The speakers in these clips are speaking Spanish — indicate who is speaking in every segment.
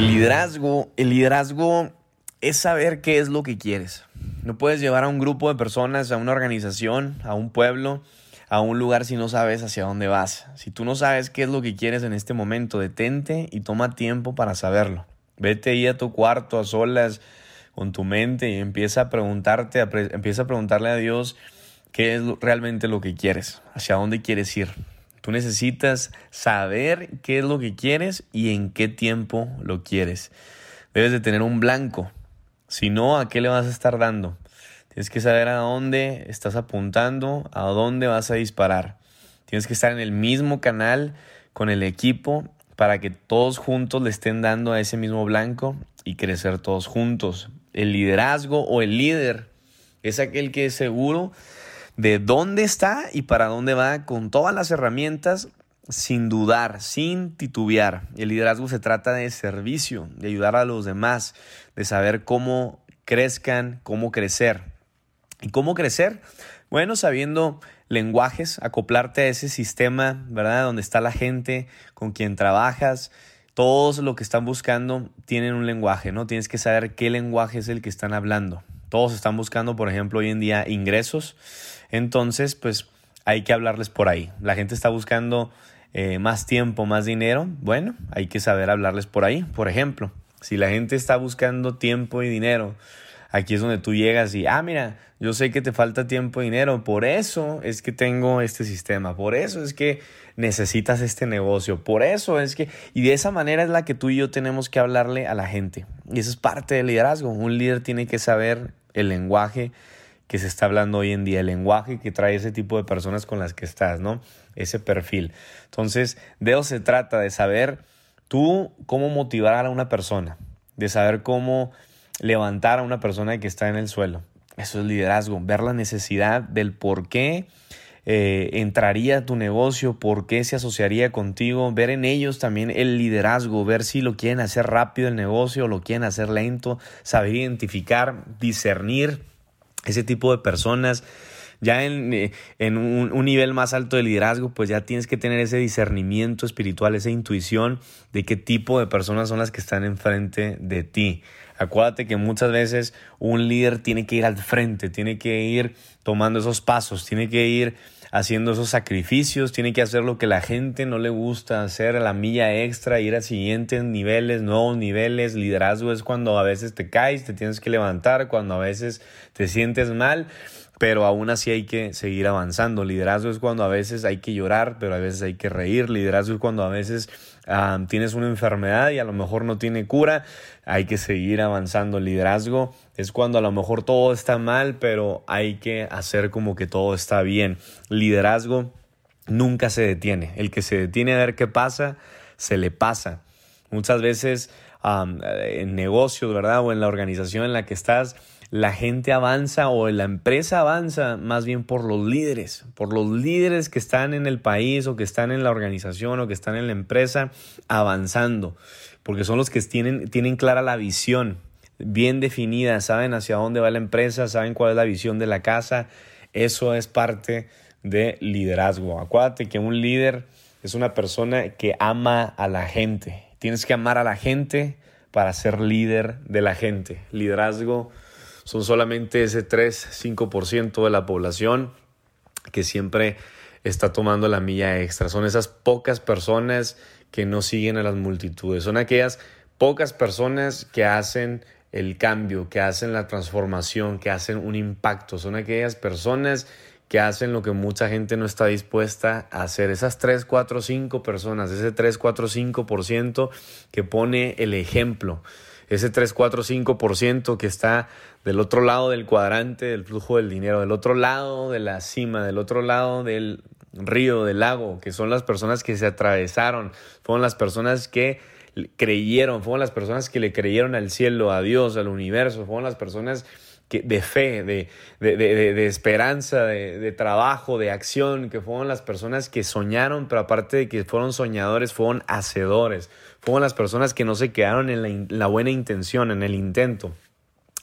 Speaker 1: El liderazgo, el liderazgo es saber qué es lo que quieres. No puedes llevar a un grupo de personas, a una organización, a un pueblo, a un lugar si no sabes hacia dónde vas. Si tú no sabes qué es lo que quieres en este momento, detente y toma tiempo para saberlo. Vete ahí a tu cuarto a solas con tu mente y empieza a preguntarte, empieza a preguntarle a Dios qué es realmente lo que quieres, hacia dónde quieres ir. Tú necesitas saber qué es lo que quieres y en qué tiempo lo quieres. Debes de tener un blanco. Si no, ¿a qué le vas a estar dando? Tienes que saber a dónde estás apuntando, a dónde vas a disparar. Tienes que estar en el mismo canal con el equipo para que todos juntos le estén dando a ese mismo blanco y crecer todos juntos. El liderazgo o el líder es aquel que es seguro de dónde está y para dónde va con todas las herramientas sin dudar, sin titubear. El liderazgo se trata de servicio, de ayudar a los demás, de saber cómo crezcan, cómo crecer. ¿Y cómo crecer? Bueno, sabiendo lenguajes, acoplarte a ese sistema, ¿verdad? Donde está la gente con quien trabajas. Todos lo que están buscando tienen un lenguaje, ¿no? Tienes que saber qué lenguaje es el que están hablando. Todos están buscando, por ejemplo, hoy en día ingresos. Entonces, pues hay que hablarles por ahí. La gente está buscando eh, más tiempo, más dinero. Bueno, hay que saber hablarles por ahí. Por ejemplo, si la gente está buscando tiempo y dinero, aquí es donde tú llegas y, ah, mira, yo sé que te falta tiempo y dinero, por eso es que tengo este sistema, por eso es que necesitas este negocio, por eso es que, y de esa manera es la que tú y yo tenemos que hablarle a la gente. Y eso es parte del liderazgo. Un líder tiene que saber el lenguaje que se está hablando hoy en día, el lenguaje que trae ese tipo de personas con las que estás, ¿no? Ese perfil. Entonces, de eso se trata, de saber tú cómo motivar a una persona, de saber cómo levantar a una persona que está en el suelo. Eso es liderazgo, ver la necesidad del por qué eh, entraría tu negocio, por qué se asociaría contigo, ver en ellos también el liderazgo, ver si lo quieren hacer rápido el negocio o lo quieren hacer lento, saber identificar, discernir ese tipo de personas. Ya en, eh, un, nivel más alto de liderazgo, pues ya tienes que tener ese discernimiento espiritual, esa intuición de qué tipo de personas son las que están enfrente de ti. Acuérdate que muchas veces un líder tiene que ir al frente, tiene que ir tomando esos pasos, tiene que ir haciendo esos sacrificios, tiene que hacer lo que la gente no le gusta hacer, la milla extra, ir a siguientes niveles, nuevos niveles. Liderazgo es cuando a veces te caes, te tienes que levantar, cuando a veces te sientes mal, pero aún así hay que seguir avanzando. Liderazgo es cuando a veces hay que llorar, pero a veces hay que reír. Liderazgo es cuando a veces tienes una enfermedad y a lo mejor no tiene cura, hay que seguir avanzando. Liderazgo es cuando a lo mejor todo está mal, pero hay que hacer como que todo está bien. Liderazgo nunca se detiene. El que se detiene a ver qué pasa, se le pasa. Muchas veces en negocios, ¿verdad? O en la organización en la que estás, la gente avanza o la empresa avanza más bien por los líderes, por los líderes que están en el país o que están en la organización o que están en la empresa avanzando, porque son los que tienen, tienen clara la visión, bien definida, saben hacia dónde va la empresa, saben cuál es la visión de la casa. Eso es parte de liderazgo. Acuérdate que un líder es una persona que ama a la gente. Tienes que amar a la gente para ser líder de la gente. Liderazgo son solamente ese 3-5% de la población que siempre está tomando la milla extra. Son esas pocas personas que no siguen a las multitudes. Son aquellas pocas personas que hacen el cambio, que hacen la transformación, que hacen un impacto. Son aquellas personas que hacen lo que mucha gente no está dispuesta a hacer. Esas 3, 4, 5 personas, ese 3, 4, 5% que pone el ejemplo. Ese 3, 4, 5% que está del otro lado del cuadrante del flujo del dinero, del otro lado de la cima, del otro lado del río, del lago, que son las personas que se atravesaron, fueron las personas que creyeron, fueron las personas que le creyeron al cielo, a Dios, al universo, fueron las personas de fe, de, de, de, de esperanza, de, trabajo, de acción, que fueron las personas que soñaron, pero aparte de que fueron soñadores, fueron hacedores, fueron las personas que no se quedaron en la, la buena intención, en el intento.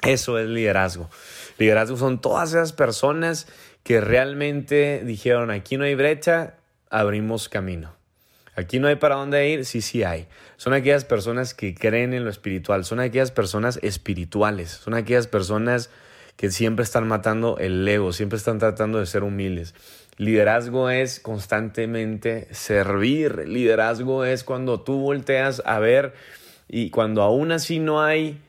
Speaker 1: Eso es liderazgo. Liderazgo son todas esas personas que realmente dijeron, aquí no hay brecha, abrimos camino. Aquí no hay para dónde ir, sí, sí hay. Son aquellas personas que creen en lo espiritual, son aquellas personas espirituales, son aquellas personas que siempre están matando el ego, siempre están tratando de ser humildes. Liderazgo es constantemente servir, liderazgo es cuando tú volteas a ver y cuando aún así no hay,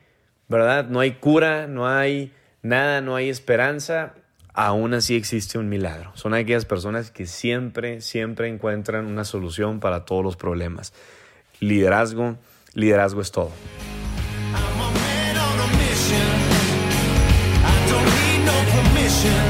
Speaker 1: ¿verdad? No hay cura, no hay nada, no hay esperanza, aún así existe un milagro. Son aquellas personas que siempre, siempre encuentran una solución para todos los problemas. Liderazgo, liderazgo es todo.
Speaker 2: mission